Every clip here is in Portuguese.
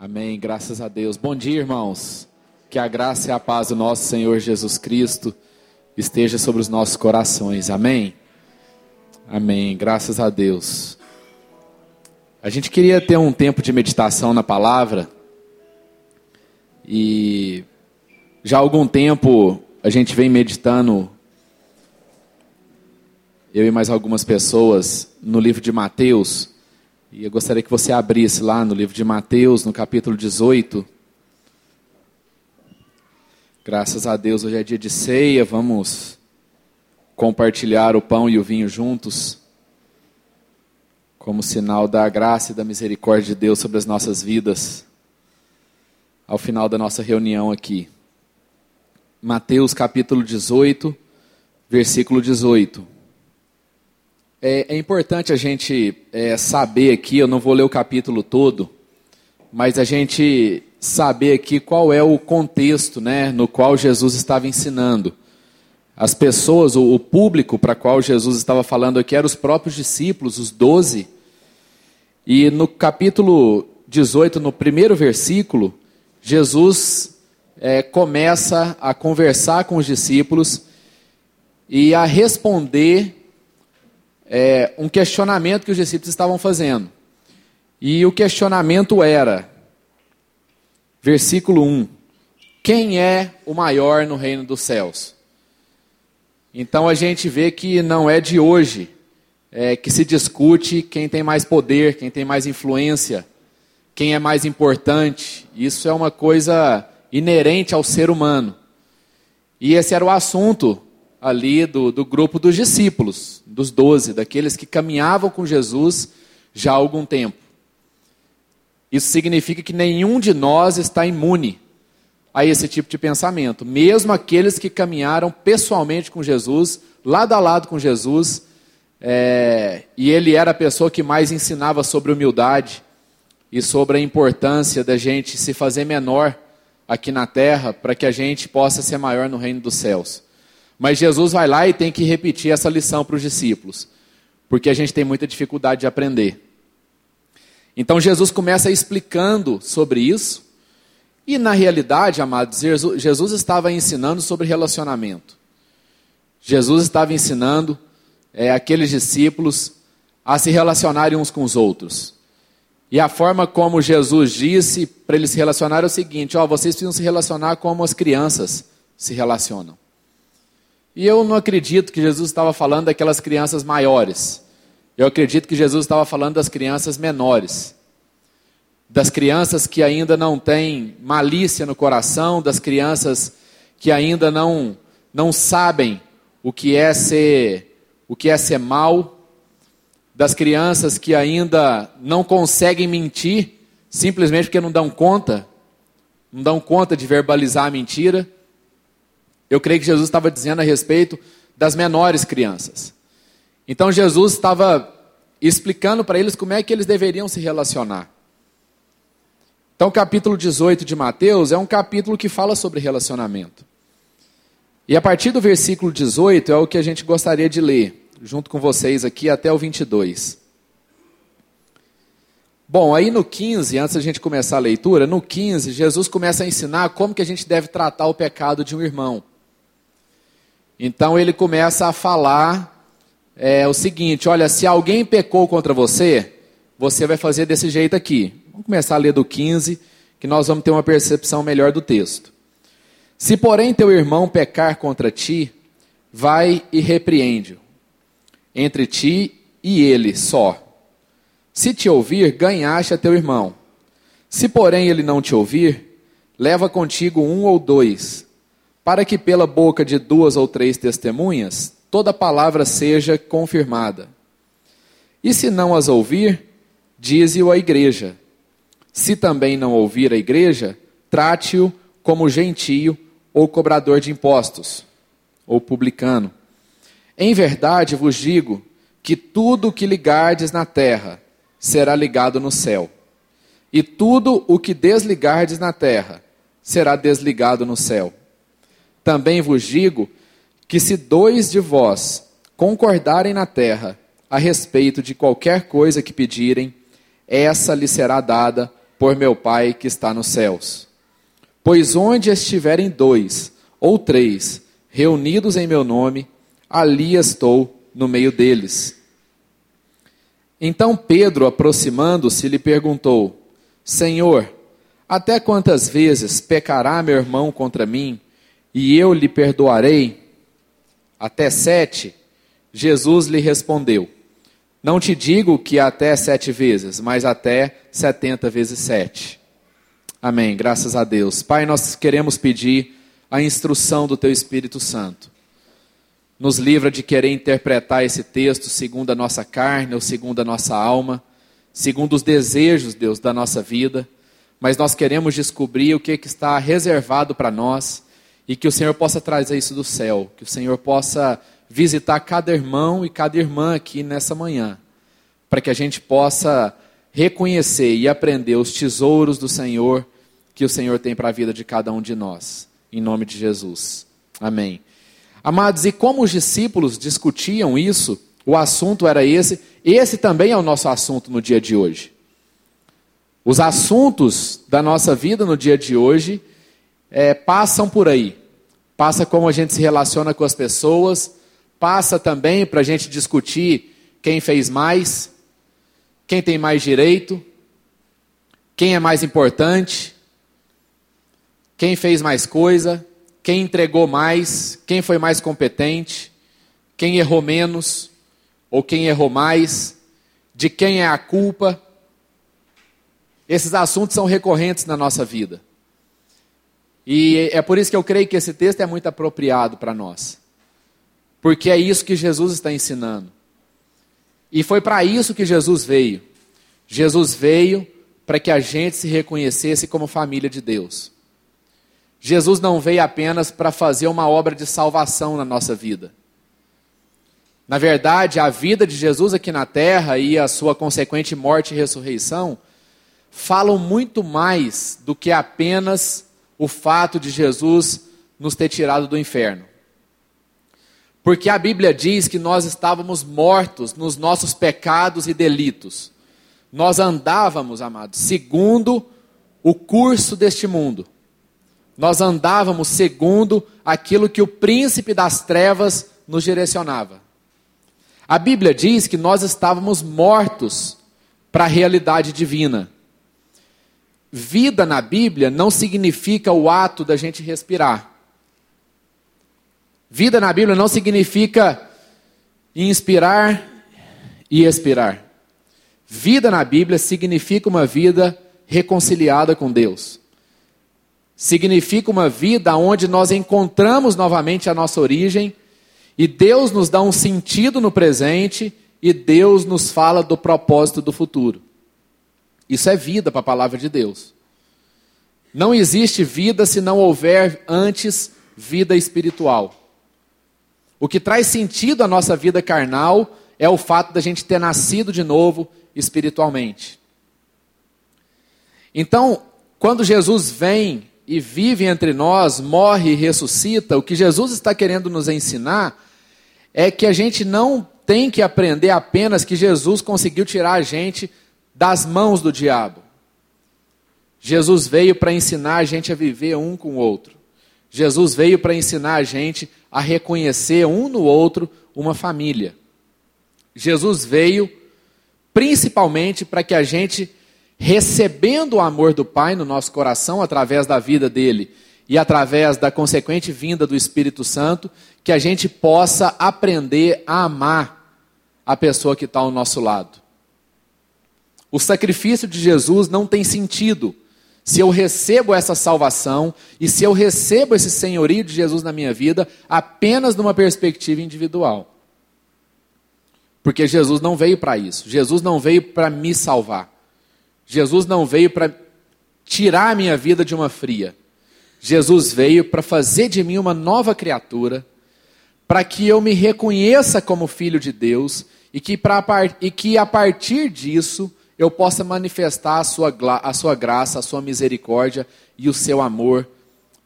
Amém, graças a Deus. Bom dia, irmãos. Que a graça e a paz do nosso Senhor Jesus Cristo esteja sobre os nossos corações. Amém. Amém, graças a Deus. A gente queria ter um tempo de meditação na palavra. E já há algum tempo a gente vem meditando eu e mais algumas pessoas no livro de Mateus. E eu gostaria que você abrisse lá no livro de Mateus, no capítulo 18. Graças a Deus, hoje é dia de ceia, vamos compartilhar o pão e o vinho juntos, como sinal da graça e da misericórdia de Deus sobre as nossas vidas, ao final da nossa reunião aqui. Mateus capítulo 18, versículo 18. É, é importante a gente é, saber aqui, eu não vou ler o capítulo todo, mas a gente saber aqui qual é o contexto né, no qual Jesus estava ensinando. As pessoas, o, o público para qual Jesus estava falando aqui eram os próprios discípulos, os doze. E no capítulo 18, no primeiro versículo, Jesus é, começa a conversar com os discípulos e a responder é, um questionamento que os discípulos estavam fazendo. E o questionamento era, versículo 1: Quem é o maior no reino dos céus? Então a gente vê que não é de hoje é, que se discute quem tem mais poder, quem tem mais influência, quem é mais importante. Isso é uma coisa inerente ao ser humano. E esse era o assunto ali do, do grupo dos discípulos, dos doze, daqueles que caminhavam com Jesus já há algum tempo. Isso significa que nenhum de nós está imune a esse tipo de pensamento. Mesmo aqueles que caminharam pessoalmente com Jesus, lado a lado com Jesus, é, e ele era a pessoa que mais ensinava sobre humildade e sobre a importância da gente se fazer menor aqui na terra para que a gente possa ser maior no reino dos céus. Mas Jesus vai lá e tem que repetir essa lição para os discípulos, porque a gente tem muita dificuldade de aprender. Então Jesus começa explicando sobre isso, e na realidade, amados, Jesus estava ensinando sobre relacionamento. Jesus estava ensinando é, aqueles discípulos a se relacionarem uns com os outros. E a forma como Jesus disse para eles se relacionarem é o seguinte: ó, vocês precisam se relacionar como as crianças se relacionam. E eu não acredito que Jesus estava falando daquelas crianças maiores. Eu acredito que Jesus estava falando das crianças menores. Das crianças que ainda não têm malícia no coração, das crianças que ainda não não sabem o que é ser o que é ser mal, das crianças que ainda não conseguem mentir simplesmente porque não dão conta, não dão conta de verbalizar a mentira. Eu creio que Jesus estava dizendo a respeito das menores crianças. Então Jesus estava explicando para eles como é que eles deveriam se relacionar. Então, o capítulo 18 de Mateus é um capítulo que fala sobre relacionamento. E a partir do versículo 18 é o que a gente gostaria de ler, junto com vocês aqui, até o 22. Bom, aí no 15, antes da gente começar a leitura, no 15, Jesus começa a ensinar como que a gente deve tratar o pecado de um irmão. Então ele começa a falar é, o seguinte: olha, se alguém pecou contra você, você vai fazer desse jeito aqui. Vamos começar a ler do 15, que nós vamos ter uma percepção melhor do texto. Se, porém, teu irmão pecar contra ti, vai e repreende-o, entre ti e ele só. Se te ouvir, ganhaste a teu irmão. Se, porém, ele não te ouvir, leva contigo um ou dois para que pela boca de duas ou três testemunhas toda palavra seja confirmada. E se não as ouvir, dize-o à igreja. Se também não ouvir a igreja, trate-o como gentio ou cobrador de impostos, ou publicano. Em verdade vos digo que tudo o que ligardes na terra será ligado no céu, e tudo o que desligardes na terra será desligado no céu. Também vos digo que se dois de vós concordarem na terra a respeito de qualquer coisa que pedirem, essa lhe será dada por meu Pai que está nos céus. Pois onde estiverem dois ou três reunidos em meu nome, ali estou no meio deles. Então Pedro, aproximando-se, lhe perguntou: Senhor, até quantas vezes pecará meu irmão contra mim e eu lhe perdoarei? Até sete? Jesus lhe respondeu: Não te digo que até sete vezes, mas até setenta vezes sete. Amém. Graças a Deus. Pai, nós queremos pedir a instrução do Teu Espírito Santo. Nos livra de querer interpretar esse texto segundo a nossa carne ou segundo a nossa alma, segundo os desejos, Deus, da nossa vida, mas nós queremos descobrir o que, que está reservado para nós e que o Senhor possa trazer isso do céu, que o Senhor possa visitar cada irmão e cada irmã aqui nessa manhã, para que a gente possa reconhecer e aprender os tesouros do Senhor que o Senhor tem para a vida de cada um de nós. Em nome de Jesus. Amém. Amados, e como os discípulos discutiam isso, o assunto era esse, esse também é o nosso assunto no dia de hoje. Os assuntos da nossa vida no dia de hoje é, passam por aí. Passa como a gente se relaciona com as pessoas, passa também para a gente discutir quem fez mais, quem tem mais direito, quem é mais importante, quem fez mais coisa, quem entregou mais, quem foi mais competente, quem errou menos ou quem errou mais, de quem é a culpa. Esses assuntos são recorrentes na nossa vida. E é por isso que eu creio que esse texto é muito apropriado para nós. Porque é isso que Jesus está ensinando. E foi para isso que Jesus veio. Jesus veio para que a gente se reconhecesse como família de Deus. Jesus não veio apenas para fazer uma obra de salvação na nossa vida. Na verdade, a vida de Jesus aqui na terra e a sua consequente morte e ressurreição falam muito mais do que apenas o fato de Jesus nos ter tirado do inferno. Porque a Bíblia diz que nós estávamos mortos nos nossos pecados e delitos. Nós andávamos, amados, segundo o curso deste mundo. Nós andávamos segundo aquilo que o príncipe das trevas nos direcionava. A Bíblia diz que nós estávamos mortos para a realidade divina. Vida na Bíblia não significa o ato da gente respirar. Vida na Bíblia não significa inspirar e expirar. Vida na Bíblia significa uma vida reconciliada com Deus. Significa uma vida onde nós encontramos novamente a nossa origem e Deus nos dá um sentido no presente e Deus nos fala do propósito do futuro. Isso é vida para a palavra de Deus. Não existe vida se não houver antes vida espiritual. O que traz sentido à nossa vida carnal é o fato da gente ter nascido de novo espiritualmente. Então, quando Jesus vem e vive entre nós, morre e ressuscita, o que Jesus está querendo nos ensinar é que a gente não tem que aprender apenas que Jesus conseguiu tirar a gente das mãos do diabo. Jesus veio para ensinar a gente a viver um com o outro. Jesus veio para ensinar a gente a reconhecer um no outro uma família. Jesus veio principalmente para que a gente, recebendo o amor do Pai no nosso coração através da vida dele e através da consequente vinda do Espírito Santo, que a gente possa aprender a amar a pessoa que está ao nosso lado. O sacrifício de Jesus não tem sentido se eu recebo essa salvação e se eu recebo esse senhorio de Jesus na minha vida apenas numa perspectiva individual. Porque Jesus não veio para isso. Jesus não veio para me salvar. Jesus não veio para tirar a minha vida de uma fria. Jesus veio para fazer de mim uma nova criatura, para que eu me reconheça como filho de Deus e que, pra, e que a partir disso eu possa manifestar a sua, a sua graça, a sua misericórdia e o seu amor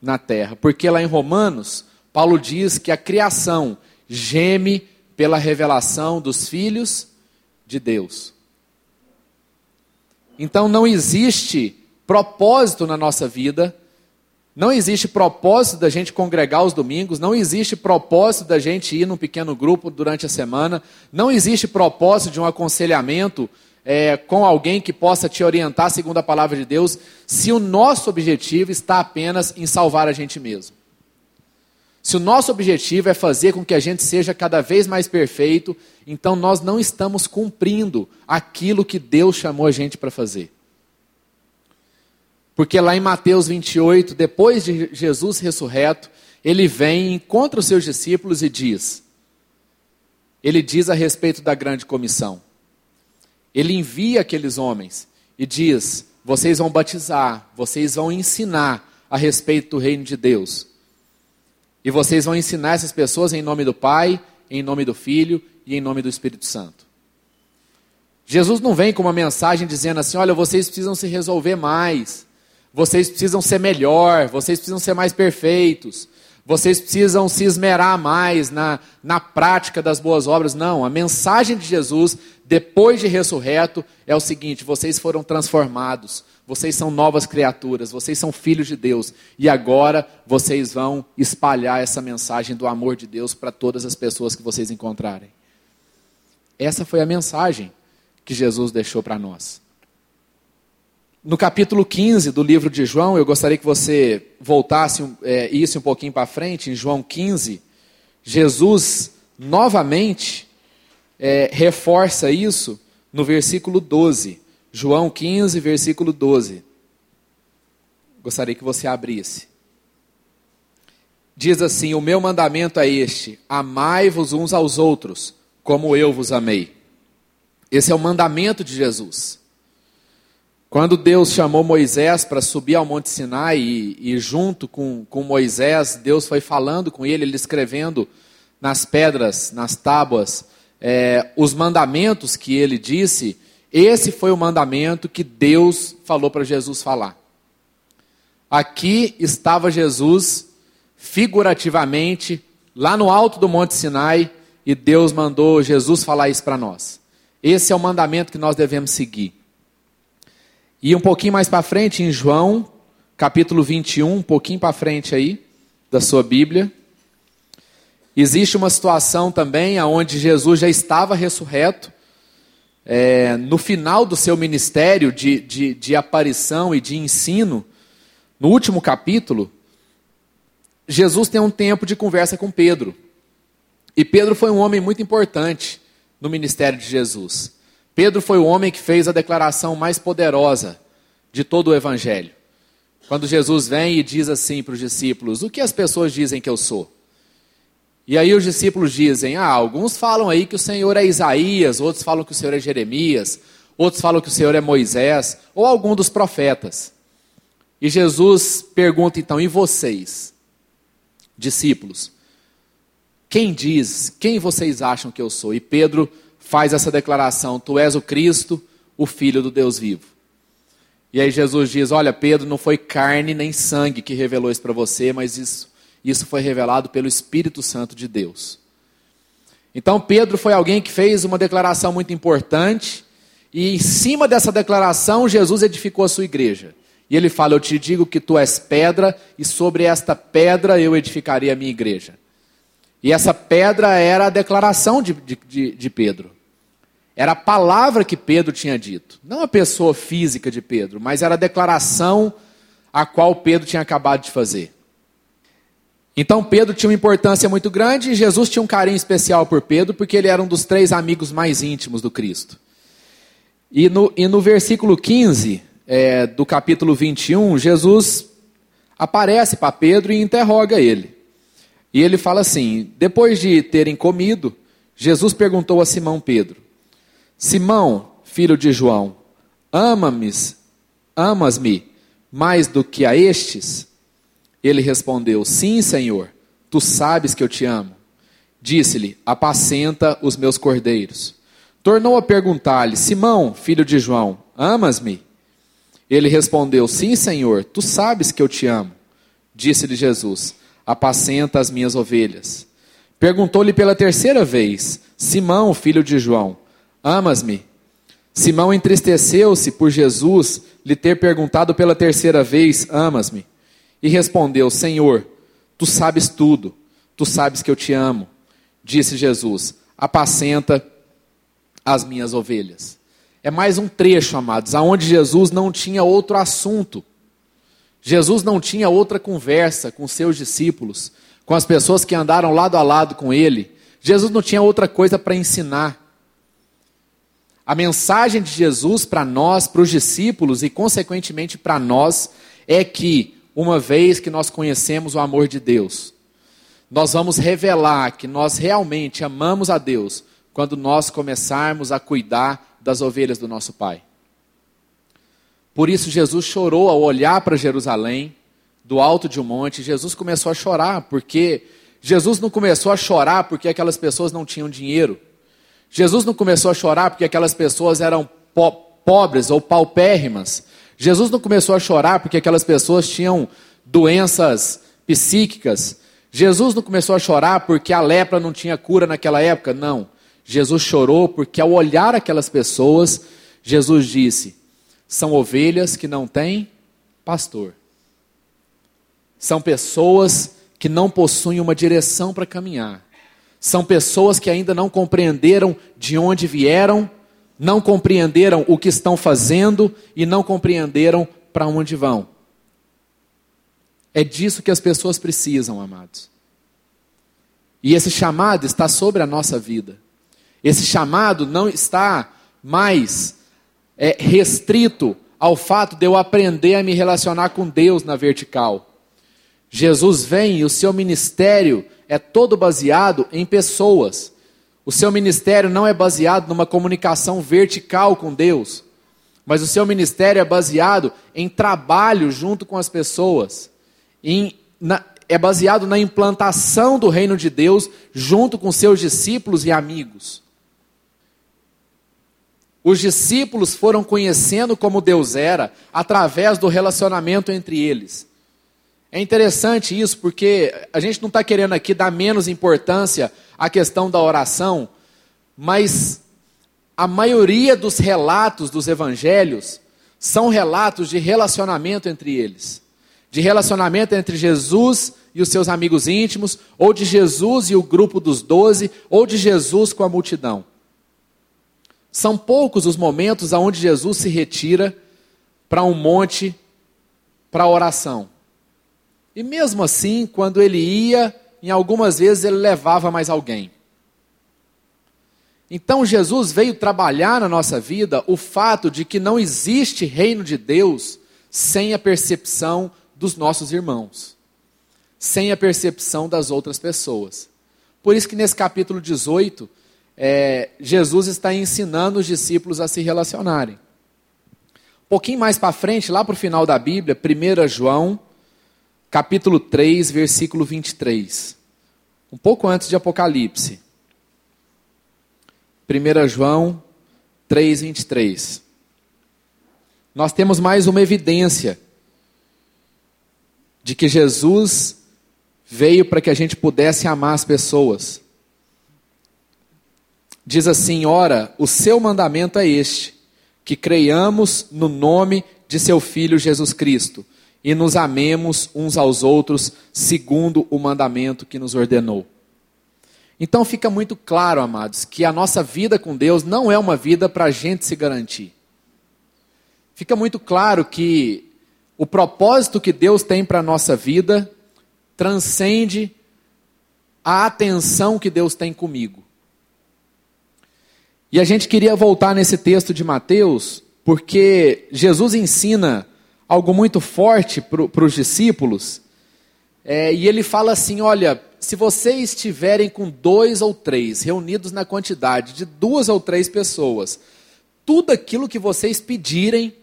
na terra. Porque lá em Romanos, Paulo diz que a criação geme pela revelação dos filhos de Deus. Então não existe propósito na nossa vida, não existe propósito da gente congregar os domingos, não existe propósito da gente ir num pequeno grupo durante a semana, não existe propósito de um aconselhamento é, com alguém que possa te orientar segundo a palavra de Deus, se o nosso objetivo está apenas em salvar a gente mesmo. Se o nosso objetivo é fazer com que a gente seja cada vez mais perfeito, então nós não estamos cumprindo aquilo que Deus chamou a gente para fazer. Porque lá em Mateus 28, depois de Jesus ressurreto, ele vem, encontra os seus discípulos e diz: Ele diz a respeito da grande comissão. Ele envia aqueles homens e diz: Vocês vão batizar, vocês vão ensinar a respeito do reino de Deus. E vocês vão ensinar essas pessoas em nome do Pai, em nome do Filho e em nome do Espírito Santo. Jesus não vem com uma mensagem dizendo assim: olha, vocês precisam se resolver mais, vocês precisam ser melhor, vocês precisam ser mais perfeitos, vocês precisam se esmerar mais na, na prática das boas obras. Não, a mensagem de Jesus, depois de ressurreto, é o seguinte: vocês foram transformados, vocês são novas criaturas, vocês são filhos de Deus. E agora vocês vão espalhar essa mensagem do amor de Deus para todas as pessoas que vocês encontrarem. Essa foi a mensagem que Jesus deixou para nós. No capítulo 15 do livro de João, eu gostaria que você voltasse é, isso um pouquinho para frente, em João 15, Jesus novamente é, reforça isso no versículo 12. João 15, versículo 12. Gostaria que você abrisse. Diz assim: O meu mandamento é este: amai-vos uns aos outros, como eu vos amei. Esse é o mandamento de Jesus. Quando Deus chamou Moisés para subir ao Monte Sinai, e, e, junto com, com Moisés, Deus foi falando com ele, ele escrevendo nas pedras, nas tábuas, é, os mandamentos que ele disse, esse foi o mandamento que Deus falou para Jesus falar. Aqui estava Jesus, figurativamente, lá no alto do Monte Sinai, e Deus mandou Jesus falar isso para nós. Esse é o mandamento que nós devemos seguir. E um pouquinho mais para frente, em João, capítulo 21, um pouquinho para frente aí, da sua Bíblia, existe uma situação também onde Jesus já estava ressurreto, é, no final do seu ministério de, de, de aparição e de ensino, no último capítulo, Jesus tem um tempo de conversa com Pedro. E Pedro foi um homem muito importante no ministério de Jesus. Pedro foi o homem que fez a declaração mais poderosa de todo o evangelho. Quando Jesus vem e diz assim para os discípulos: O que as pessoas dizem que eu sou? E aí os discípulos dizem: Ah, alguns falam aí que o Senhor é Isaías, outros falam que o Senhor é Jeremias, outros falam que o Senhor é Moisés, ou algum dos profetas. E Jesus pergunta então: E vocês, discípulos? Quem diz, quem vocês acham que eu sou? E Pedro faz essa declaração: Tu és o Cristo, o Filho do Deus vivo. E aí Jesus diz: Olha, Pedro, não foi carne nem sangue que revelou isso para você, mas isso isso foi revelado pelo Espírito Santo de Deus. Então, Pedro foi alguém que fez uma declaração muito importante, e em cima dessa declaração, Jesus edificou a sua igreja. E ele fala: Eu te digo que tu és pedra, e sobre esta pedra eu edificarei a minha igreja. E essa pedra era a declaração de, de, de Pedro. Era a palavra que Pedro tinha dito. Não a pessoa física de Pedro, mas era a declaração a qual Pedro tinha acabado de fazer. Então Pedro tinha uma importância muito grande e Jesus tinha um carinho especial por Pedro, porque ele era um dos três amigos mais íntimos do Cristo. E no, e no versículo 15 é, do capítulo 21, Jesus aparece para Pedro e interroga ele. E ele fala assim: depois de terem comido, Jesus perguntou a Simão Pedro: Simão, filho de João, ama-me, amas-me mais do que a estes? Ele respondeu: Sim, Senhor, tu sabes que eu te amo. Disse-lhe: Apacenta os meus cordeiros. Tornou a perguntar-lhe: Simão, filho de João, amas-me? Ele respondeu: Sim, Senhor, tu sabes que eu te amo. Disse-lhe Jesus: Apacenta as minhas ovelhas. Perguntou-lhe pela terceira vez: Simão, filho de João, amas-me? Simão entristeceu-se por Jesus lhe ter perguntado pela terceira vez: Amas-me? E respondeu: Senhor, tu sabes tudo, tu sabes que eu te amo. Disse Jesus: Apacenta as minhas ovelhas. É mais um trecho, amados, aonde Jesus não tinha outro assunto. Jesus não tinha outra conversa com seus discípulos, com as pessoas que andaram lado a lado com ele. Jesus não tinha outra coisa para ensinar. A mensagem de Jesus para nós, para os discípulos e, consequentemente, para nós, é que, uma vez que nós conhecemos o amor de Deus, nós vamos revelar que nós realmente amamos a Deus quando nós começarmos a cuidar das ovelhas do nosso Pai. Por isso, Jesus chorou ao olhar para Jerusalém, do alto de um monte. Jesus começou a chorar, porque Jesus não começou a chorar porque aquelas pessoas não tinham dinheiro. Jesus não começou a chorar porque aquelas pessoas eram po pobres ou paupérrimas. Jesus não começou a chorar porque aquelas pessoas tinham doenças psíquicas. Jesus não começou a chorar porque a lepra não tinha cura naquela época. Não. Jesus chorou porque ao olhar aquelas pessoas, Jesus disse: são ovelhas que não têm pastor. São pessoas que não possuem uma direção para caminhar. São pessoas que ainda não compreenderam de onde vieram, não compreenderam o que estão fazendo e não compreenderam para onde vão. É disso que as pessoas precisam, amados. E esse chamado está sobre a nossa vida. Esse chamado não está mais é, restrito ao fato de eu aprender a me relacionar com Deus na vertical. Jesus vem e o seu ministério é todo baseado em pessoas. O seu ministério não é baseado numa comunicação vertical com Deus, mas o seu ministério é baseado em trabalho junto com as pessoas, em, na, é baseado na implantação do reino de Deus junto com seus discípulos e amigos. Os discípulos foram conhecendo como Deus era através do relacionamento entre eles. É interessante isso, porque a gente não está querendo aqui dar menos importância à questão da oração, mas a maioria dos relatos dos evangelhos são relatos de relacionamento entre eles. De relacionamento entre Jesus e os seus amigos íntimos, ou de Jesus e o grupo dos doze, ou de Jesus com a multidão. São poucos os momentos onde Jesus se retira para um monte para oração. E mesmo assim, quando ele ia, em algumas vezes ele levava mais alguém. Então Jesus veio trabalhar na nossa vida o fato de que não existe reino de Deus sem a percepção dos nossos irmãos, sem a percepção das outras pessoas. Por isso que nesse capítulo 18, é, Jesus está ensinando os discípulos a se relacionarem. Um pouquinho mais para frente, lá para o final da Bíblia, 1 João capítulo 3, versículo 23. Um pouco antes de Apocalipse. 1 João 3, 23. Nós temos mais uma evidência de que Jesus veio para que a gente pudesse amar as pessoas. Diz assim: Ora, o seu mandamento é este, que creiamos no nome de seu Filho Jesus Cristo e nos amemos uns aos outros segundo o mandamento que nos ordenou. Então fica muito claro, amados, que a nossa vida com Deus não é uma vida para a gente se garantir. Fica muito claro que o propósito que Deus tem para a nossa vida transcende a atenção que Deus tem comigo. E a gente queria voltar nesse texto de Mateus, porque Jesus ensina algo muito forte para os discípulos. É, e ele fala assim: olha, se vocês estiverem com dois ou três reunidos na quantidade de duas ou três pessoas, tudo aquilo que vocês pedirem,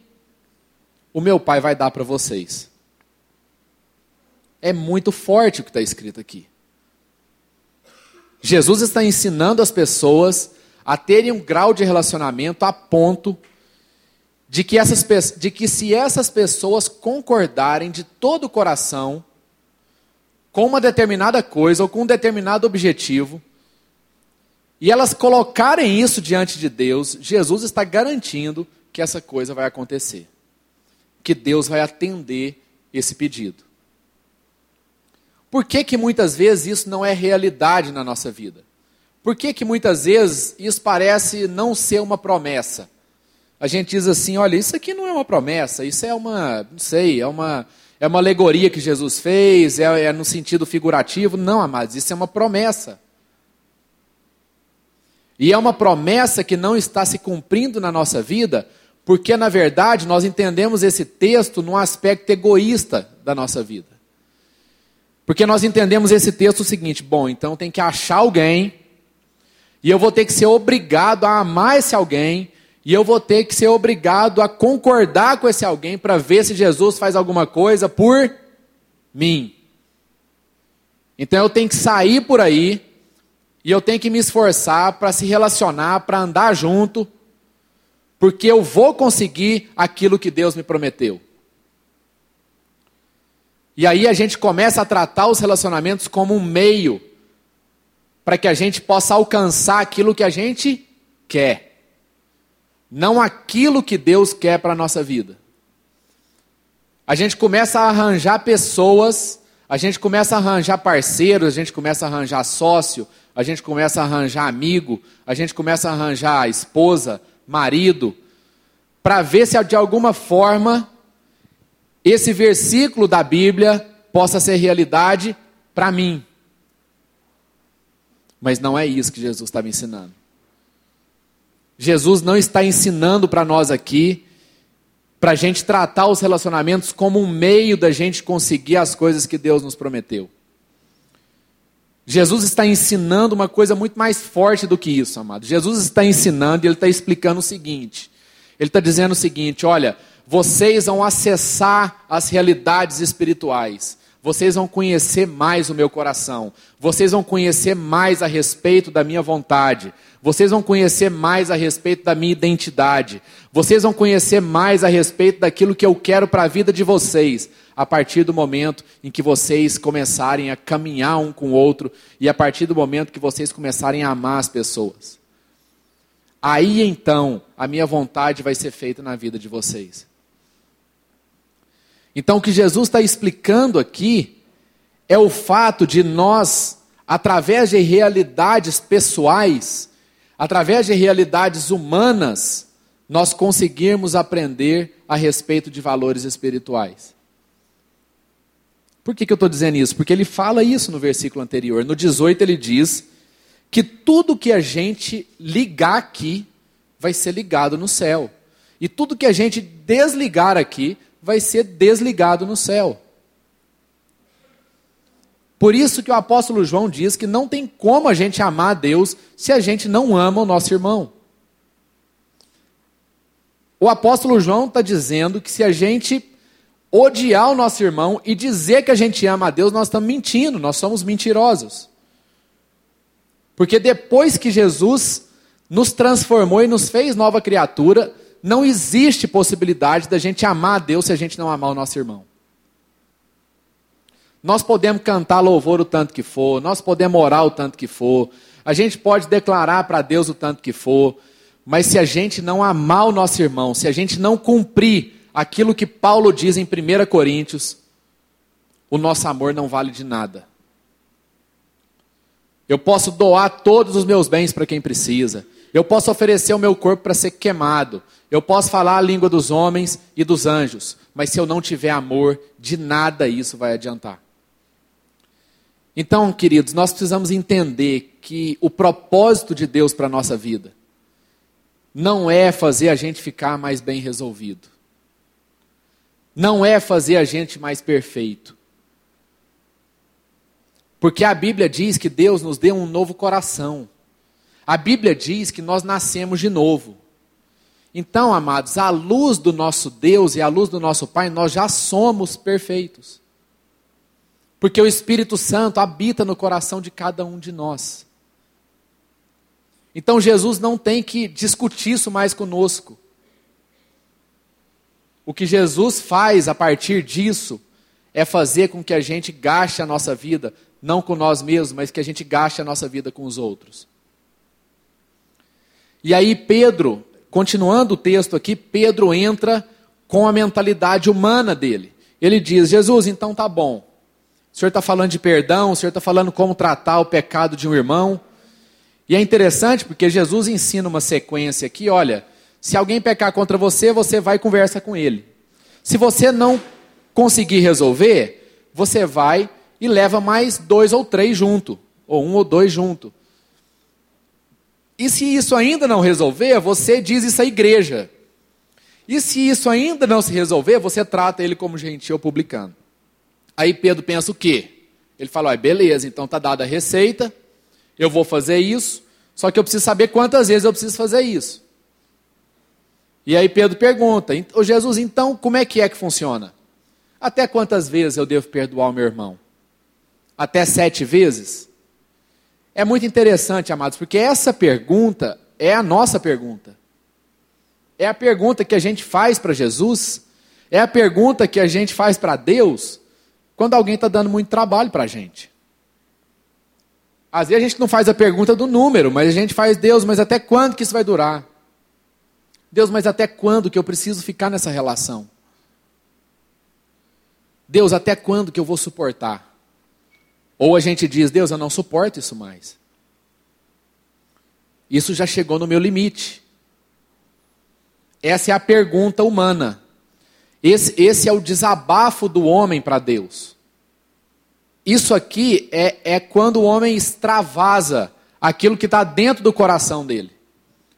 o meu pai vai dar para vocês. É muito forte o que está escrito aqui. Jesus está ensinando as pessoas a terem um grau de relacionamento a ponto de que, essas, de que se essas pessoas concordarem de todo o coração com uma determinada coisa ou com um determinado objetivo, e elas colocarem isso diante de Deus, Jesus está garantindo que essa coisa vai acontecer. Que Deus vai atender esse pedido. Por que, que muitas vezes isso não é realidade na nossa vida? Por que, que muitas vezes isso parece não ser uma promessa? A gente diz assim: olha, isso aqui não é uma promessa, isso é uma, não sei, é uma, é uma alegoria que Jesus fez, é, é no sentido figurativo. Não, amados, isso é uma promessa. E é uma promessa que não está se cumprindo na nossa vida, porque na verdade nós entendemos esse texto num aspecto egoísta da nossa vida. Porque nós entendemos esse texto o seguinte: bom, então tem que achar alguém, e eu vou ter que ser obrigado a amar esse alguém, e eu vou ter que ser obrigado a concordar com esse alguém para ver se Jesus faz alguma coisa por mim. Então eu tenho que sair por aí e eu tenho que me esforçar para se relacionar, para andar junto, porque eu vou conseguir aquilo que Deus me prometeu. E aí a gente começa a tratar os relacionamentos como um meio para que a gente possa alcançar aquilo que a gente quer não aquilo que Deus quer para a nossa vida. A gente começa a arranjar pessoas, a gente começa a arranjar parceiros, a gente começa a arranjar sócio, a gente começa a arranjar amigo, a gente começa a arranjar esposa, marido, para ver se de alguma forma esse versículo da Bíblia possa ser realidade para mim. Mas não é isso que Jesus estava ensinando. Jesus não está ensinando para nós aqui para a gente tratar os relacionamentos como um meio da gente conseguir as coisas que Deus nos prometeu. Jesus está ensinando uma coisa muito mais forte do que isso, amado. Jesus está ensinando e ele está explicando o seguinte: ele está dizendo o seguinte: olha, vocês vão acessar as realidades espirituais, vocês vão conhecer mais o meu coração, vocês vão conhecer mais a respeito da minha vontade, vocês vão conhecer mais a respeito da minha identidade. Vocês vão conhecer mais a respeito daquilo que eu quero para a vida de vocês, a partir do momento em que vocês começarem a caminhar um com o outro e a partir do momento que vocês começarem a amar as pessoas. Aí então, a minha vontade vai ser feita na vida de vocês. Então, o que Jesus está explicando aqui é o fato de nós, através de realidades pessoais, através de realidades humanas, nós conseguirmos aprender a respeito de valores espirituais. Por que, que eu estou dizendo isso? Porque ele fala isso no versículo anterior. No 18 ele diz que tudo que a gente ligar aqui vai ser ligado no céu. E tudo que a gente desligar aqui vai ser desligado no céu. Por isso que o apóstolo João diz que não tem como a gente amar a Deus se a gente não ama o nosso irmão. O apóstolo João está dizendo que se a gente odiar o nosso irmão e dizer que a gente ama a Deus, nós estamos mentindo, nós somos mentirosos. Porque depois que Jesus nos transformou e nos fez nova criatura, não existe possibilidade da gente amar a Deus se a gente não amar o nosso irmão. Nós podemos cantar louvor o tanto que for, nós podemos orar o tanto que for, a gente pode declarar para Deus o tanto que for, mas se a gente não amar o nosso irmão, se a gente não cumprir aquilo que Paulo diz em 1 Coríntios, o nosso amor não vale de nada. Eu posso doar todos os meus bens para quem precisa. Eu posso oferecer o meu corpo para ser queimado. Eu posso falar a língua dos homens e dos anjos. Mas se eu não tiver amor, de nada isso vai adiantar. Então, queridos, nós precisamos entender que o propósito de Deus para a nossa vida não é fazer a gente ficar mais bem resolvido, não é fazer a gente mais perfeito. Porque a Bíblia diz que Deus nos deu um novo coração. A Bíblia diz que nós nascemos de novo. Então, amados, à luz do nosso Deus e à luz do nosso Pai, nós já somos perfeitos. Porque o Espírito Santo habita no coração de cada um de nós. Então Jesus não tem que discutir isso mais conosco. O que Jesus faz a partir disso é fazer com que a gente gaste a nossa vida, não com nós mesmos, mas que a gente gaste a nossa vida com os outros. E aí Pedro, continuando o texto aqui, Pedro entra com a mentalidade humana dele. Ele diz: Jesus, então tá bom. O senhor está falando de perdão, o senhor está falando como tratar o pecado de um irmão. E é interessante porque Jesus ensina uma sequência aqui: olha, se alguém pecar contra você, você vai e conversa com ele. Se você não conseguir resolver, você vai e leva mais dois ou três junto, ou um ou dois junto. E se isso ainda não resolver, você diz isso à igreja. E se isso ainda não se resolver, você trata ele como gentil publicano. Aí Pedro pensa o quê? Ele fala: beleza, então está dada a receita, eu vou fazer isso, só que eu preciso saber quantas vezes eu preciso fazer isso. E aí Pedro pergunta: Ô Jesus, então como é que é que funciona? Até quantas vezes eu devo perdoar o meu irmão? Até sete vezes? É muito interessante, amados, porque essa pergunta é a nossa pergunta. É a pergunta que a gente faz para Jesus, é a pergunta que a gente faz para Deus quando alguém está dando muito trabalho para a gente. Às vezes a gente não faz a pergunta do número, mas a gente faz, Deus, mas até quando que isso vai durar? Deus, mas até quando que eu preciso ficar nessa relação? Deus, até quando que eu vou suportar? Ou a gente diz, Deus, eu não suporto isso mais. Isso já chegou no meu limite. Essa é a pergunta humana. Esse, esse é o desabafo do homem para Deus. Isso aqui é, é quando o homem extravasa aquilo que está dentro do coração dele.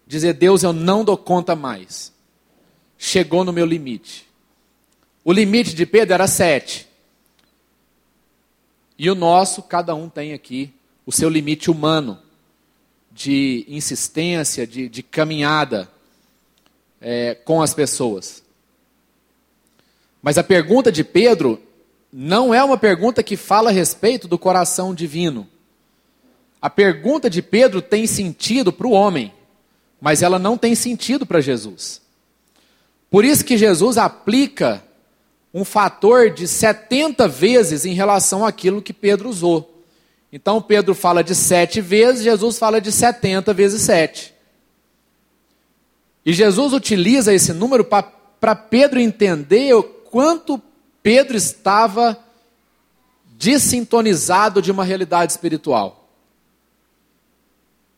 Dizer, Deus, eu não dou conta mais. Chegou no meu limite. O limite de Pedro era sete. E o nosso, cada um tem aqui o seu limite humano de insistência, de, de caminhada é, com as pessoas. Mas a pergunta de Pedro não é uma pergunta que fala a respeito do coração divino. A pergunta de Pedro tem sentido para o homem, mas ela não tem sentido para Jesus. Por isso que Jesus aplica um fator de 70 vezes em relação àquilo que Pedro usou. Então Pedro fala de sete vezes, Jesus fala de 70 vezes 7. E Jesus utiliza esse número para Pedro entender o quanto Pedro estava desintonizado de uma realidade espiritual.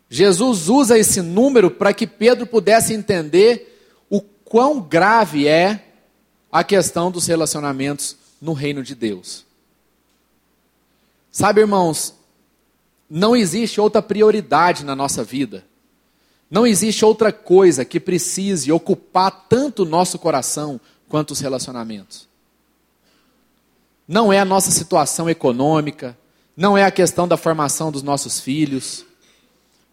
Jesus usa esse número para que Pedro pudesse entender o quão grave é a questão dos relacionamentos no reino de Deus. Sabe, irmãos, não existe outra prioridade na nossa vida. Não existe outra coisa que precise ocupar tanto o nosso coração quanto os relacionamentos. Não é a nossa situação econômica, não é a questão da formação dos nossos filhos,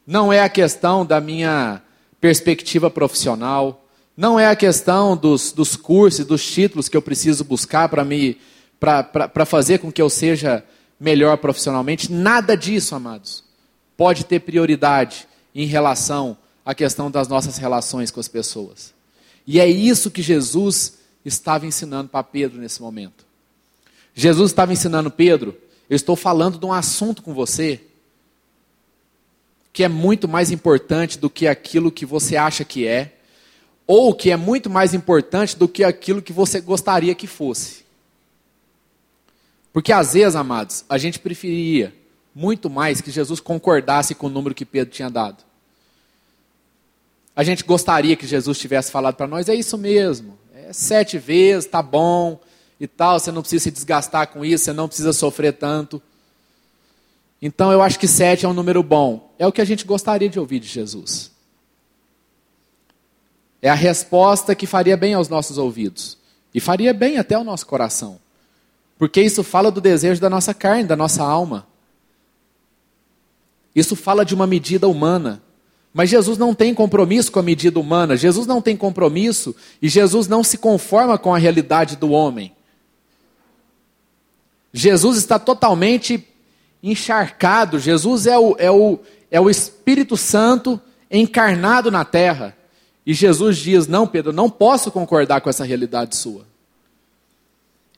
não é a questão da minha perspectiva profissional, não é a questão dos, dos cursos, dos títulos que eu preciso buscar para me para fazer com que eu seja melhor profissionalmente. Nada disso, amados, pode ter prioridade em relação à questão das nossas relações com as pessoas. E é isso que Jesus estava ensinando para Pedro nesse momento. Jesus estava ensinando Pedro, eu estou falando de um assunto com você que é muito mais importante do que aquilo que você acha que é ou que é muito mais importante do que aquilo que você gostaria que fosse. Porque às vezes, amados, a gente preferia muito mais que Jesus concordasse com o número que Pedro tinha dado. A gente gostaria que Jesus tivesse falado para nós: é isso mesmo, é sete vezes, tá bom e tal, você não precisa se desgastar com isso, você não precisa sofrer tanto. Então eu acho que sete é um número bom. É o que a gente gostaria de ouvir de Jesus. É a resposta que faria bem aos nossos ouvidos. E faria bem até ao nosso coração. Porque isso fala do desejo da nossa carne, da nossa alma. Isso fala de uma medida humana. Mas Jesus não tem compromisso com a medida humana. Jesus não tem compromisso e Jesus não se conforma com a realidade do homem. Jesus está totalmente encharcado. Jesus é o, é o, é o Espírito Santo encarnado na terra. E Jesus diz: Não, Pedro, não posso concordar com essa realidade sua.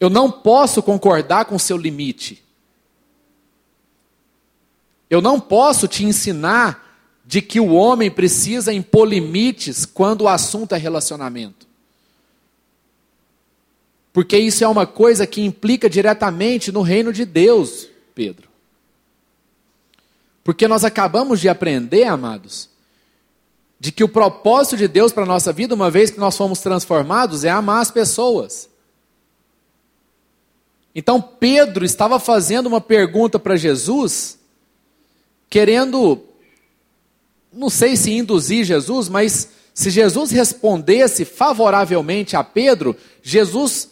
Eu não posso concordar com o seu limite. Eu não posso te ensinar de que o homem precisa impor limites quando o assunto é relacionamento. Porque isso é uma coisa que implica diretamente no reino de Deus, Pedro. Porque nós acabamos de aprender, amados, de que o propósito de Deus para a nossa vida, uma vez que nós fomos transformados, é amar as pessoas. Então Pedro estava fazendo uma pergunta para Jesus, querendo, não sei se induzir Jesus, mas se Jesus respondesse favoravelmente a Pedro, Jesus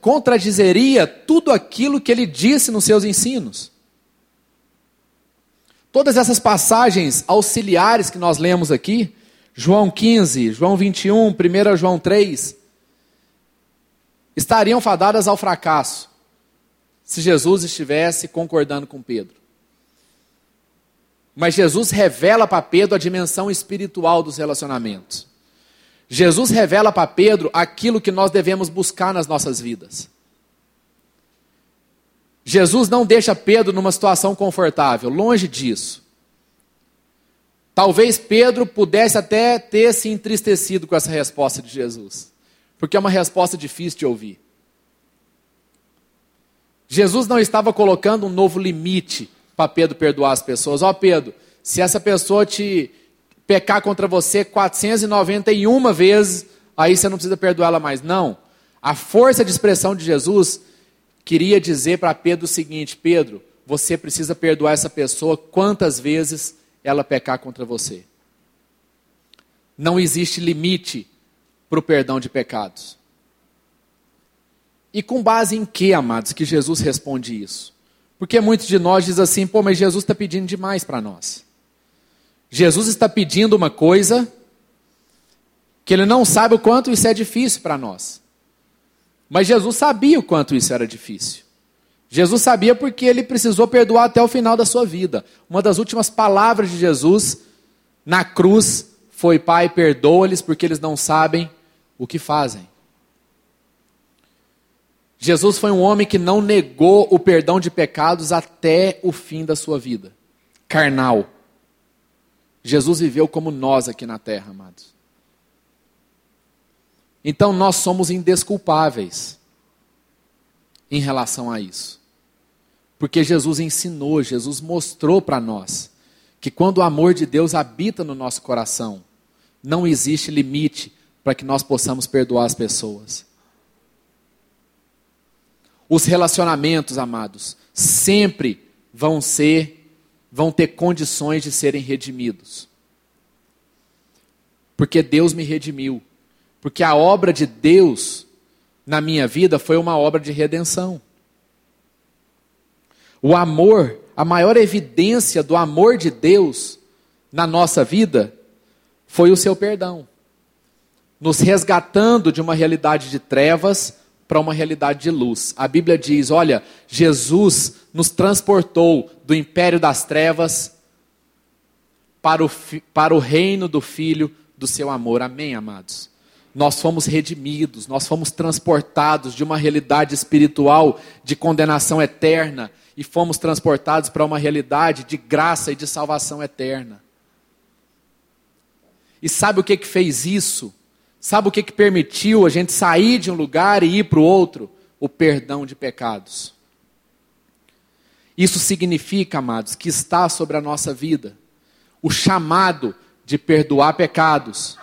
contradizeria tudo aquilo que ele disse nos seus ensinos. Todas essas passagens auxiliares que nós lemos aqui, João 15, João 21, 1 João 3, estariam fadadas ao fracasso se Jesus estivesse concordando com Pedro. Mas Jesus revela para Pedro a dimensão espiritual dos relacionamentos. Jesus revela para Pedro aquilo que nós devemos buscar nas nossas vidas. Jesus não deixa Pedro numa situação confortável, longe disso. Talvez Pedro pudesse até ter se entristecido com essa resposta de Jesus, porque é uma resposta difícil de ouvir. Jesus não estava colocando um novo limite para Pedro perdoar as pessoas. Ó oh, Pedro, se essa pessoa te pecar contra você 491 vezes, aí você não precisa perdoar ela mais. Não. A força de expressão de Jesus queria dizer para Pedro o seguinte: Pedro, você precisa perdoar essa pessoa quantas vezes ela pecar contra você. Não existe limite para o perdão de pecados. E com base em que, amados, que Jesus responde isso? Porque muitos de nós dizem assim, pô, mas Jesus está pedindo demais para nós. Jesus está pedindo uma coisa que ele não sabe o quanto isso é difícil para nós. Mas Jesus sabia o quanto isso era difícil. Jesus sabia porque ele precisou perdoar até o final da sua vida. Uma das últimas palavras de Jesus na cruz foi: Pai, perdoa-lhes porque eles não sabem o que fazem. Jesus foi um homem que não negou o perdão de pecados até o fim da sua vida, carnal. Jesus viveu como nós aqui na terra, amados. Então nós somos indesculpáveis em relação a isso. Porque Jesus ensinou, Jesus mostrou para nós que quando o amor de Deus habita no nosso coração, não existe limite para que nós possamos perdoar as pessoas. Os relacionamentos, amados, sempre vão ser, vão ter condições de serem redimidos. Porque Deus me redimiu. Porque a obra de Deus na minha vida foi uma obra de redenção. O amor, a maior evidência do amor de Deus na nossa vida foi o seu perdão. Nos resgatando de uma realidade de trevas para uma realidade de luz. A Bíblia diz: olha, Jesus nos transportou do império das trevas para o, para o reino do Filho do seu amor. Amém, amados? Nós fomos redimidos, nós fomos transportados de uma realidade espiritual de condenação eterna e fomos transportados para uma realidade de graça e de salvação eterna. E sabe o que, que fez isso? Sabe o que, que permitiu a gente sair de um lugar e ir para o outro? O perdão de pecados. Isso significa, amados, que está sobre a nossa vida o chamado de perdoar pecados,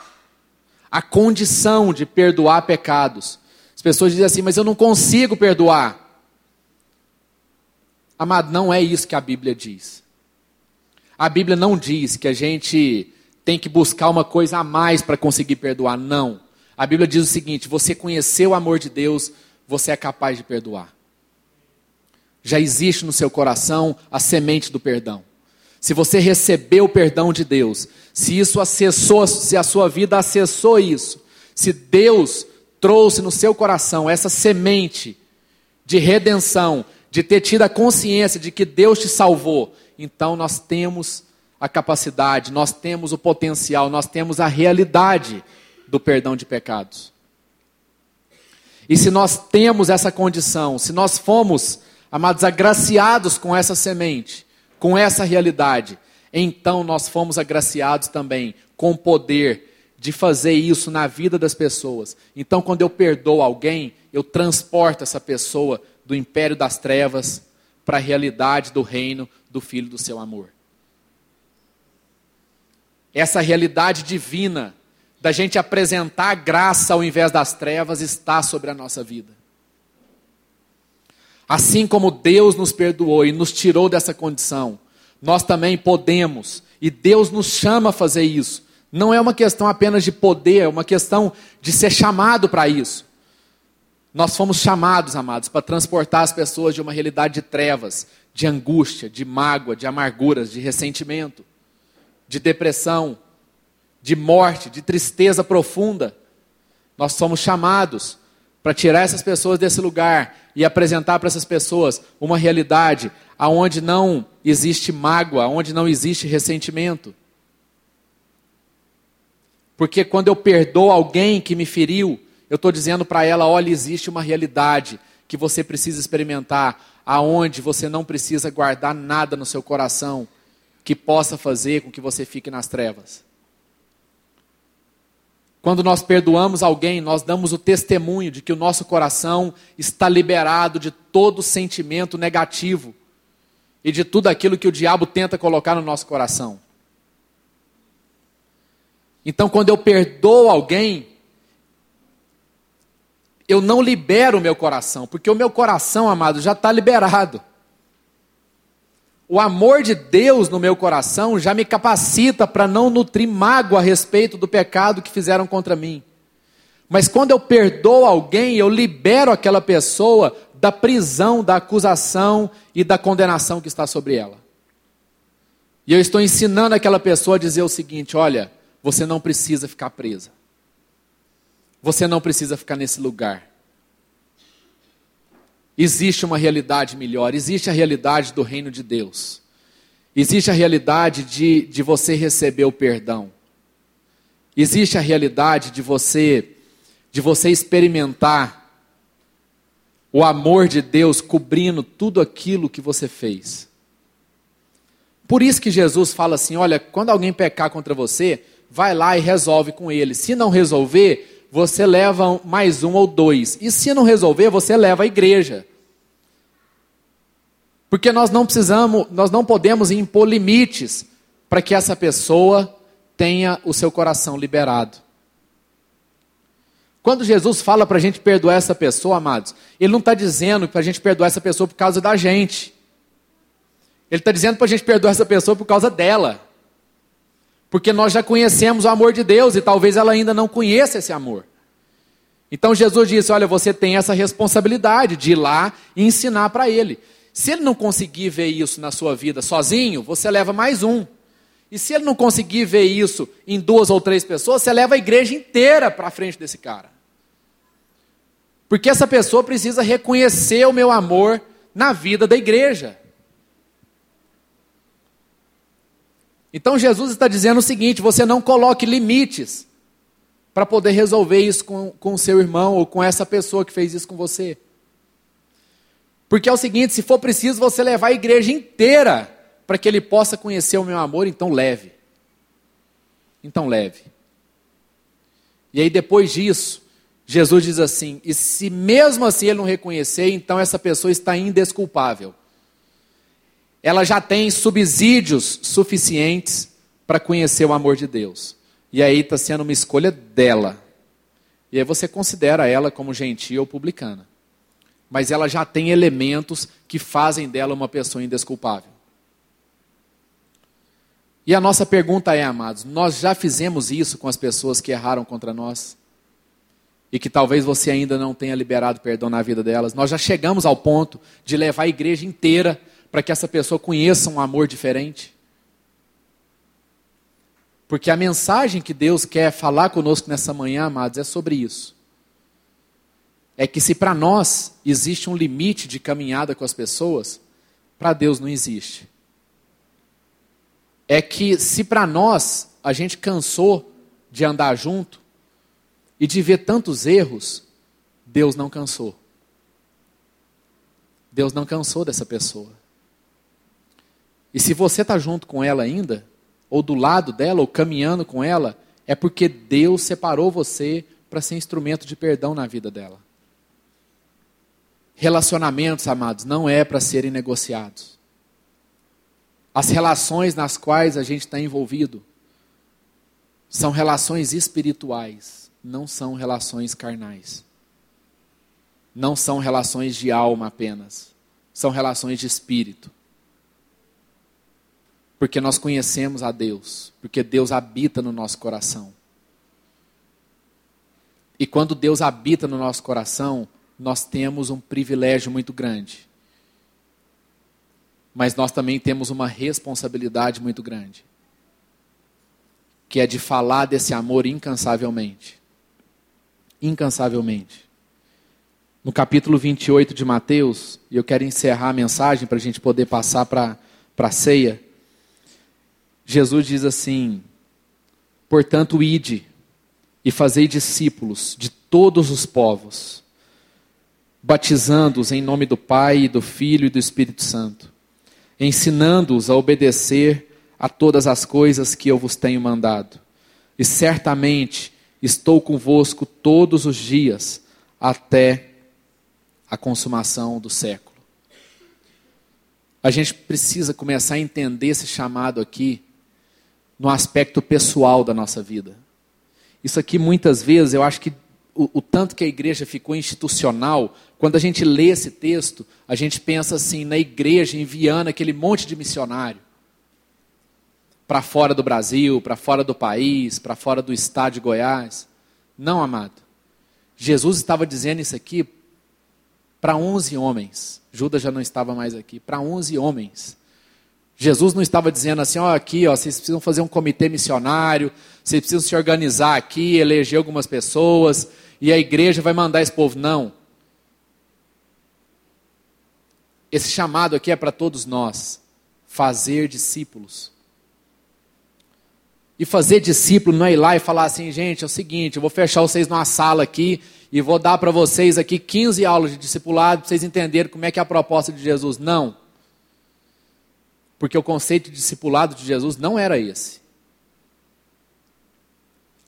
a condição de perdoar pecados. As pessoas dizem assim, mas eu não consigo perdoar. Amado, não é isso que a Bíblia diz. A Bíblia não diz que a gente tem que buscar uma coisa a mais para conseguir perdoar. Não. A Bíblia diz o seguinte: você conheceu o amor de Deus, você é capaz de perdoar. Já existe no seu coração a semente do perdão. Se você recebeu o perdão de Deus, se isso acessou, se a sua vida acessou isso, se Deus trouxe no seu coração essa semente de redenção, de ter tido a consciência de que Deus te salvou, então nós temos a capacidade, nós temos o potencial, nós temos a realidade do perdão de pecados. E se nós temos essa condição, se nós fomos, amados, agraciados com essa semente, com essa realidade, então nós fomos agraciados também com o poder de fazer isso na vida das pessoas. Então, quando eu perdoo alguém, eu transporto essa pessoa do império das trevas para a realidade do reino do Filho do seu amor. Essa realidade divina da gente apresentar a graça ao invés das trevas está sobre a nossa vida. Assim como Deus nos perdoou e nos tirou dessa condição, nós também podemos, e Deus nos chama a fazer isso. Não é uma questão apenas de poder, é uma questão de ser chamado para isso. Nós fomos chamados, amados, para transportar as pessoas de uma realidade de trevas, de angústia, de mágoa, de amarguras, de ressentimento, de depressão, de morte, de tristeza profunda. Nós somos chamados para tirar essas pessoas desse lugar e apresentar para essas pessoas uma realidade aonde não existe mágoa, onde não existe ressentimento. Porque quando eu perdoo alguém que me feriu, eu estou dizendo para ela: olha, existe uma realidade que você precisa experimentar, aonde você não precisa guardar nada no seu coração que possa fazer com que você fique nas trevas. Quando nós perdoamos alguém, nós damos o testemunho de que o nosso coração está liberado de todo sentimento negativo e de tudo aquilo que o diabo tenta colocar no nosso coração. Então, quando eu perdoo alguém, eu não libero o meu coração, porque o meu coração, amado, já está liberado. O amor de Deus no meu coração já me capacita para não nutrir mágoa a respeito do pecado que fizeram contra mim. Mas quando eu perdoo alguém, eu libero aquela pessoa da prisão, da acusação e da condenação que está sobre ela. E eu estou ensinando aquela pessoa a dizer o seguinte: olha, você não precisa ficar presa. Você não precisa ficar nesse lugar. Existe uma realidade melhor, existe a realidade do reino de Deus. Existe a realidade de, de você receber o perdão. Existe a realidade de você de você experimentar o amor de Deus cobrindo tudo aquilo que você fez. Por isso que Jesus fala assim: olha, quando alguém pecar contra você, vai lá e resolve com ele. Se não resolver, você leva mais um ou dois. E se não resolver, você leva a igreja. Porque nós não precisamos, nós não podemos impor limites para que essa pessoa tenha o seu coração liberado. Quando Jesus fala para a gente perdoar essa pessoa, amados, Ele não está dizendo para a gente perdoar essa pessoa por causa da gente. Ele está dizendo para a gente perdoar essa pessoa por causa dela. Porque nós já conhecemos o amor de Deus e talvez ela ainda não conheça esse amor. Então Jesus disse: Olha, você tem essa responsabilidade de ir lá e ensinar para ele. Se ele não conseguir ver isso na sua vida sozinho, você leva mais um. E se ele não conseguir ver isso em duas ou três pessoas, você leva a igreja inteira para frente desse cara. Porque essa pessoa precisa reconhecer o meu amor na vida da igreja. Então Jesus está dizendo o seguinte: você não coloque limites para poder resolver isso com, com seu irmão ou com essa pessoa que fez isso com você. Porque é o seguinte: se for preciso você levar a igreja inteira para que ele possa conhecer o meu amor, então leve. Então leve. E aí depois disso, Jesus diz assim: e se mesmo assim ele não reconhecer, então essa pessoa está indesculpável ela já tem subsídios suficientes para conhecer o amor de Deus. E aí está sendo uma escolha dela. E aí você considera ela como gentil ou publicana. Mas ela já tem elementos que fazem dela uma pessoa indesculpável. E a nossa pergunta é, amados, nós já fizemos isso com as pessoas que erraram contra nós? E que talvez você ainda não tenha liberado perdão na vida delas. Nós já chegamos ao ponto de levar a igreja inteira para que essa pessoa conheça um amor diferente. Porque a mensagem que Deus quer falar conosco nessa manhã, amados, é sobre isso. É que se para nós existe um limite de caminhada com as pessoas, para Deus não existe. É que se para nós a gente cansou de andar junto e de ver tantos erros, Deus não cansou. Deus não cansou dessa pessoa. E se você está junto com ela ainda, ou do lado dela, ou caminhando com ela, é porque Deus separou você para ser instrumento de perdão na vida dela. Relacionamentos, amados, não é para serem negociados. As relações nas quais a gente está envolvido são relações espirituais, não são relações carnais. Não são relações de alma apenas, são relações de espírito. Porque nós conhecemos a Deus, porque Deus habita no nosso coração. E quando Deus habita no nosso coração, nós temos um privilégio muito grande. Mas nós também temos uma responsabilidade muito grande que é de falar desse amor incansavelmente. Incansavelmente. No capítulo 28 de Mateus, e eu quero encerrar a mensagem para a gente poder passar para a ceia. Jesus diz assim: Portanto, ide e fazei discípulos de todos os povos, batizando-os em nome do Pai, do Filho e do Espírito Santo, ensinando-os a obedecer a todas as coisas que eu vos tenho mandado. E certamente estou convosco todos os dias até a consumação do século. A gente precisa começar a entender esse chamado aqui no aspecto pessoal da nossa vida. Isso aqui muitas vezes eu acho que o, o, tanto que a igreja ficou institucional, quando a gente lê esse texto, a gente pensa assim na igreja enviando aquele monte de missionário para fora do Brasil, para fora do país, para fora do estado de Goiás. Não, amado. Jesus estava dizendo isso aqui para 11 homens. Judas já não estava mais aqui. Para 11 homens. Jesus não estava dizendo assim, ó, aqui, ó, vocês precisam fazer um comitê missionário, vocês precisam se organizar aqui, eleger algumas pessoas, e a igreja vai mandar esse povo. Não. Esse chamado aqui é para todos nós. Fazer discípulos. E fazer discípulo não é ir lá e falar assim, gente, é o seguinte, eu vou fechar vocês numa sala aqui e vou dar para vocês aqui 15 aulas de discipulado para vocês entenderem como é que é a proposta de Jesus. Não. Porque o conceito de discipulado de Jesus não era esse.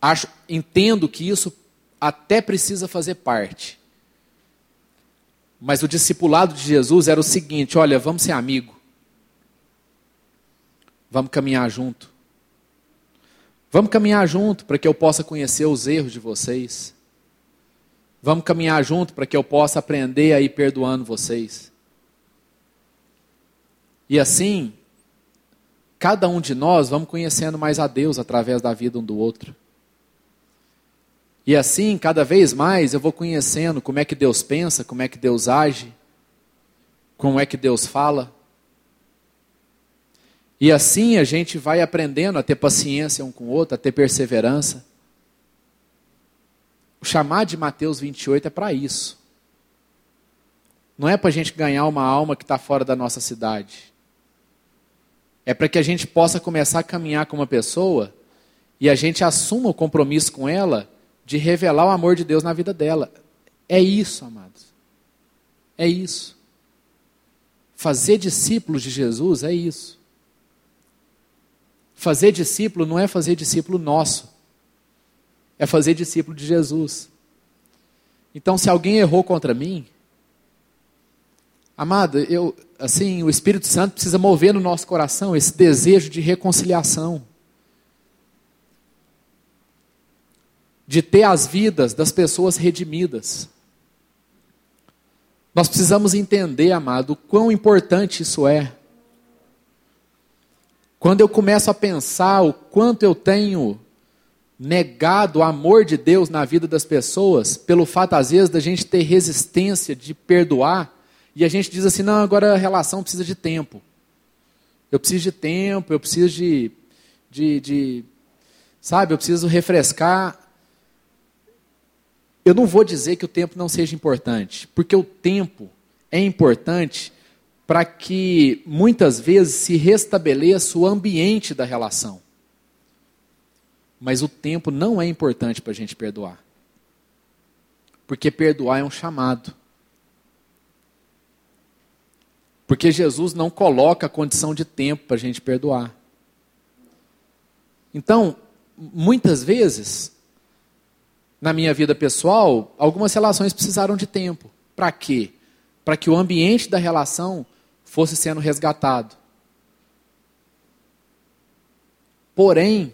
Acho, entendo que isso até precisa fazer parte. Mas o discipulado de Jesus era o seguinte: olha, vamos ser amigo. Vamos caminhar junto. Vamos caminhar junto para que eu possa conhecer os erros de vocês. Vamos caminhar junto para que eu possa aprender a ir perdoando vocês. E assim, cada um de nós vamos conhecendo mais a Deus através da vida um do outro. E assim, cada vez mais eu vou conhecendo como é que Deus pensa, como é que Deus age, como é que Deus fala. E assim a gente vai aprendendo a ter paciência um com o outro, a ter perseverança. O chamado de Mateus 28 é para isso. Não é para a gente ganhar uma alma que está fora da nossa cidade. É para que a gente possa começar a caminhar com uma pessoa e a gente assuma o compromisso com ela de revelar o amor de Deus na vida dela. É isso, amados. É isso. Fazer discípulos de Jesus é isso. Fazer discípulo não é fazer discípulo nosso, é fazer discípulo de Jesus. Então, se alguém errou contra mim, amado, eu, assim, o Espírito Santo precisa mover no nosso coração esse desejo de reconciliação. De ter as vidas das pessoas redimidas. Nós precisamos entender, amado, o quão importante isso é. Quando eu começo a pensar o quanto eu tenho negado o amor de Deus na vida das pessoas, pelo fato, às vezes, da gente ter resistência de perdoar, e a gente diz assim: não, agora a relação precisa de tempo. Eu preciso de tempo, eu preciso de, de, de sabe, eu preciso refrescar. Eu não vou dizer que o tempo não seja importante, porque o tempo é importante para que muitas vezes se restabeleça o ambiente da relação. Mas o tempo não é importante para a gente perdoar. Porque perdoar é um chamado. Porque Jesus não coloca a condição de tempo para a gente perdoar. Então, muitas vezes, na minha vida pessoal, algumas relações precisaram de tempo. Para quê? Para que o ambiente da relação fosse sendo resgatado. Porém,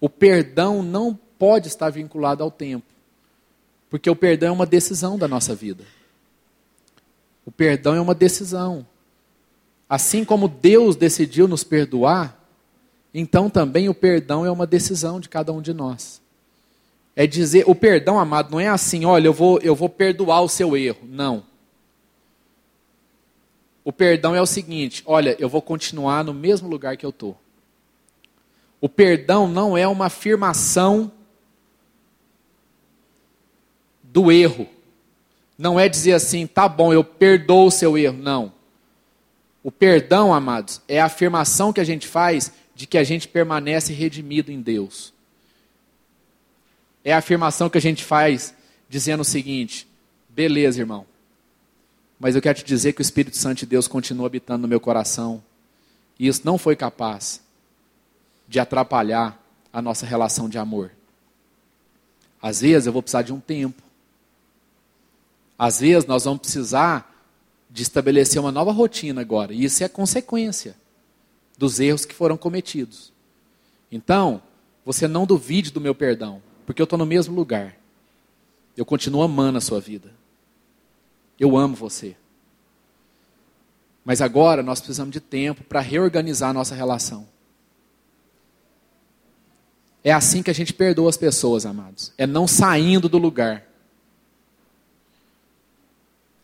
o perdão não pode estar vinculado ao tempo. Porque o perdão é uma decisão da nossa vida. O perdão é uma decisão. Assim como Deus decidiu nos perdoar, então também o perdão é uma decisão de cada um de nós. É dizer, o perdão, amado, não é assim, olha, eu vou, eu vou perdoar o seu erro. Não. O perdão é o seguinte, olha, eu vou continuar no mesmo lugar que eu estou. O perdão não é uma afirmação do erro. Não é dizer assim, tá bom, eu perdoo o seu erro. Não. O perdão, amados, é a afirmação que a gente faz de que a gente permanece redimido em Deus. É a afirmação que a gente faz dizendo o seguinte: beleza, irmão, mas eu quero te dizer que o Espírito Santo de Deus continua habitando no meu coração, e isso não foi capaz de atrapalhar a nossa relação de amor. Às vezes eu vou precisar de um tempo. Às vezes nós vamos precisar de estabelecer uma nova rotina agora, e isso é consequência dos erros que foram cometidos. Então, você não duvide do meu perdão, porque eu estou no mesmo lugar. Eu continuo amando a sua vida. Eu amo você. Mas agora nós precisamos de tempo para reorganizar a nossa relação. É assim que a gente perdoa as pessoas, amados. É não saindo do lugar.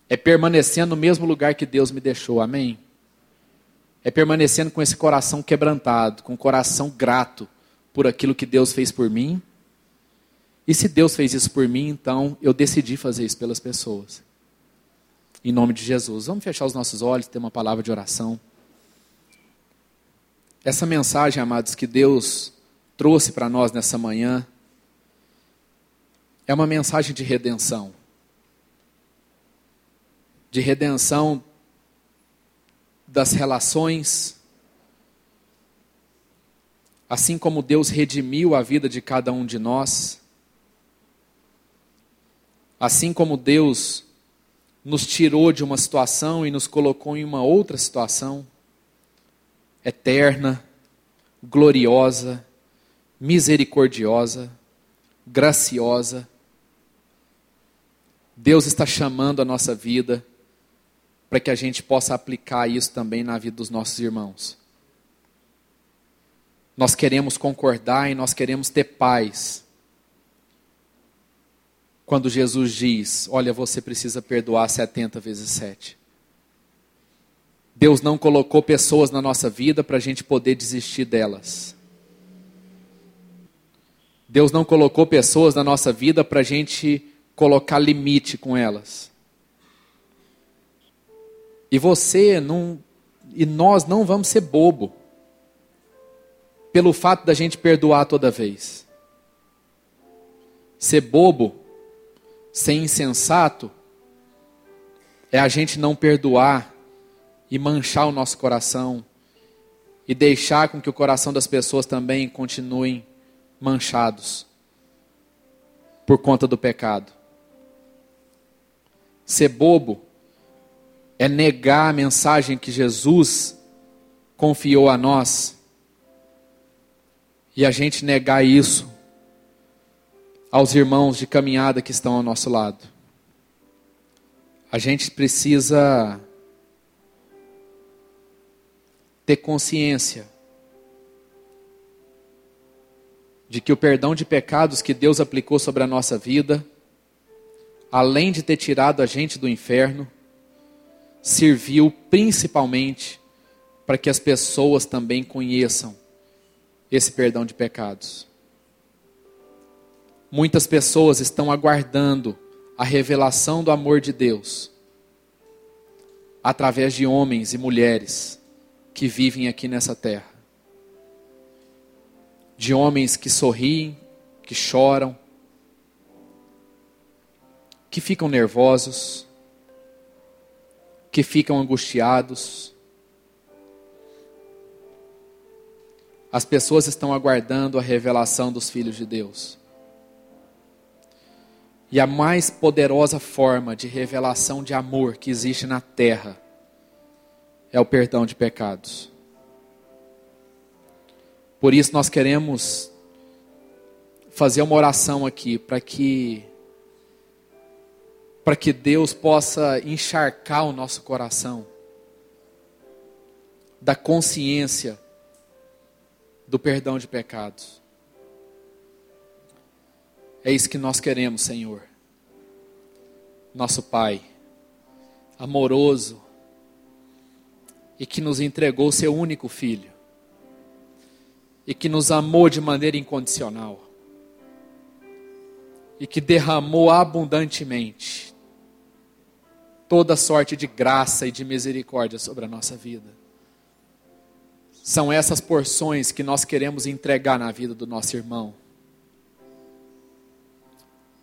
É permanecendo no mesmo lugar que Deus me deixou. Amém? é permanecendo com esse coração quebrantado, com o coração grato por aquilo que Deus fez por mim. E se Deus fez isso por mim, então eu decidi fazer isso pelas pessoas. Em nome de Jesus. Vamos fechar os nossos olhos, ter uma palavra de oração. Essa mensagem, amados, que Deus trouxe para nós nessa manhã, é uma mensagem de redenção. De redenção das relações. Assim como Deus redimiu a vida de cada um de nós, assim como Deus nos tirou de uma situação e nos colocou em uma outra situação, eterna, gloriosa, misericordiosa, graciosa. Deus está chamando a nossa vida para que a gente possa aplicar isso também na vida dos nossos irmãos. Nós queremos concordar e nós queremos ter paz. Quando Jesus diz: Olha, você precisa perdoar 70 vezes 7. Deus não colocou pessoas na nossa vida para a gente poder desistir delas. Deus não colocou pessoas na nossa vida para a gente colocar limite com elas. E você não. E nós não vamos ser bobo pelo fato da gente perdoar toda vez. Ser bobo, ser insensato, é a gente não perdoar e manchar o nosso coração e deixar com que o coração das pessoas também continuem manchados por conta do pecado. Ser bobo é negar a mensagem que Jesus confiou a nós e a gente negar isso aos irmãos de caminhada que estão ao nosso lado. A gente precisa ter consciência de que o perdão de pecados que Deus aplicou sobre a nossa vida, além de ter tirado a gente do inferno, serviu principalmente para que as pessoas também conheçam esse perdão de pecados. Muitas pessoas estão aguardando a revelação do amor de Deus através de homens e mulheres que vivem aqui nessa terra. De homens que sorriem, que choram, que ficam nervosos, que ficam angustiados. As pessoas estão aguardando a revelação dos filhos de Deus. E a mais poderosa forma de revelação de amor que existe na terra é o perdão de pecados. Por isso nós queremos fazer uma oração aqui para que para que Deus possa encharcar o nosso coração da consciência do perdão de pecados. É isso que nós queremos, Senhor. Nosso Pai, amoroso, e que nos entregou seu único filho, e que nos amou de maneira incondicional, e que derramou abundantemente toda sorte de graça e de misericórdia sobre a nossa vida. São essas porções que nós queremos entregar na vida do nosso irmão.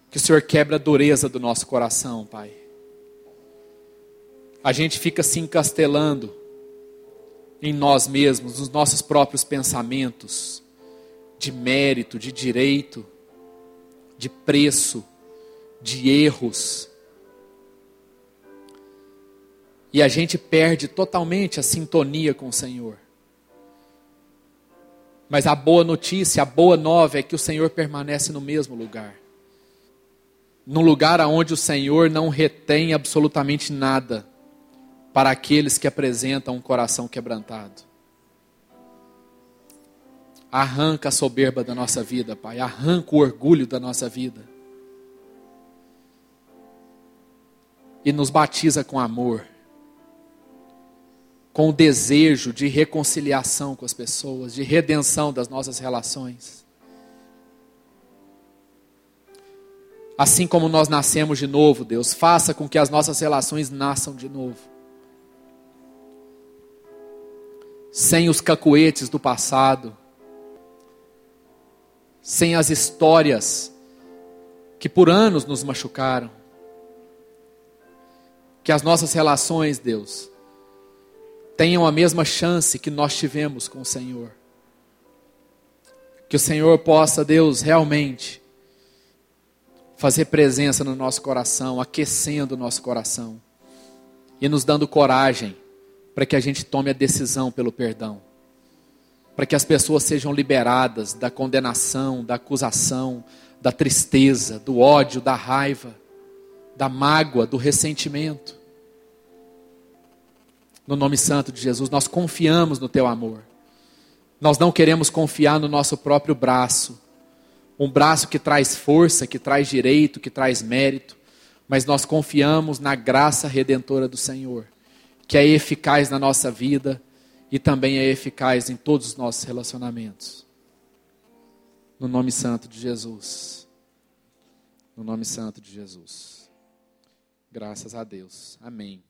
Que o Senhor quebra a dureza do nosso coração, Pai. A gente fica se encastelando em nós mesmos, nos nossos próprios pensamentos, de mérito, de direito, de preço, de erros. E a gente perde totalmente a sintonia com o Senhor. Mas a boa notícia, a boa nova é que o Senhor permanece no mesmo lugar. Num lugar onde o Senhor não retém absolutamente nada para aqueles que apresentam um coração quebrantado. Arranca a soberba da nossa vida, Pai. Arranca o orgulho da nossa vida. E nos batiza com amor com o desejo de reconciliação com as pessoas, de redenção das nossas relações. Assim como nós nascemos de novo, Deus, faça com que as nossas relações nasçam de novo. Sem os cacuetes do passado, sem as histórias que por anos nos machucaram. Que as nossas relações, Deus, tenham a mesma chance que nós tivemos com o Senhor. Que o Senhor possa, Deus, realmente fazer presença no nosso coração, aquecendo o nosso coração e nos dando coragem para que a gente tome a decisão pelo perdão. Para que as pessoas sejam liberadas da condenação, da acusação, da tristeza, do ódio, da raiva, da mágoa, do ressentimento no nome santo de Jesus. Nós confiamos no teu amor. Nós não queremos confiar no nosso próprio braço, um braço que traz força, que traz direito, que traz mérito, mas nós confiamos na graça redentora do Senhor, que é eficaz na nossa vida e também é eficaz em todos os nossos relacionamentos. No nome santo de Jesus. No nome santo de Jesus. Graças a Deus. Amém.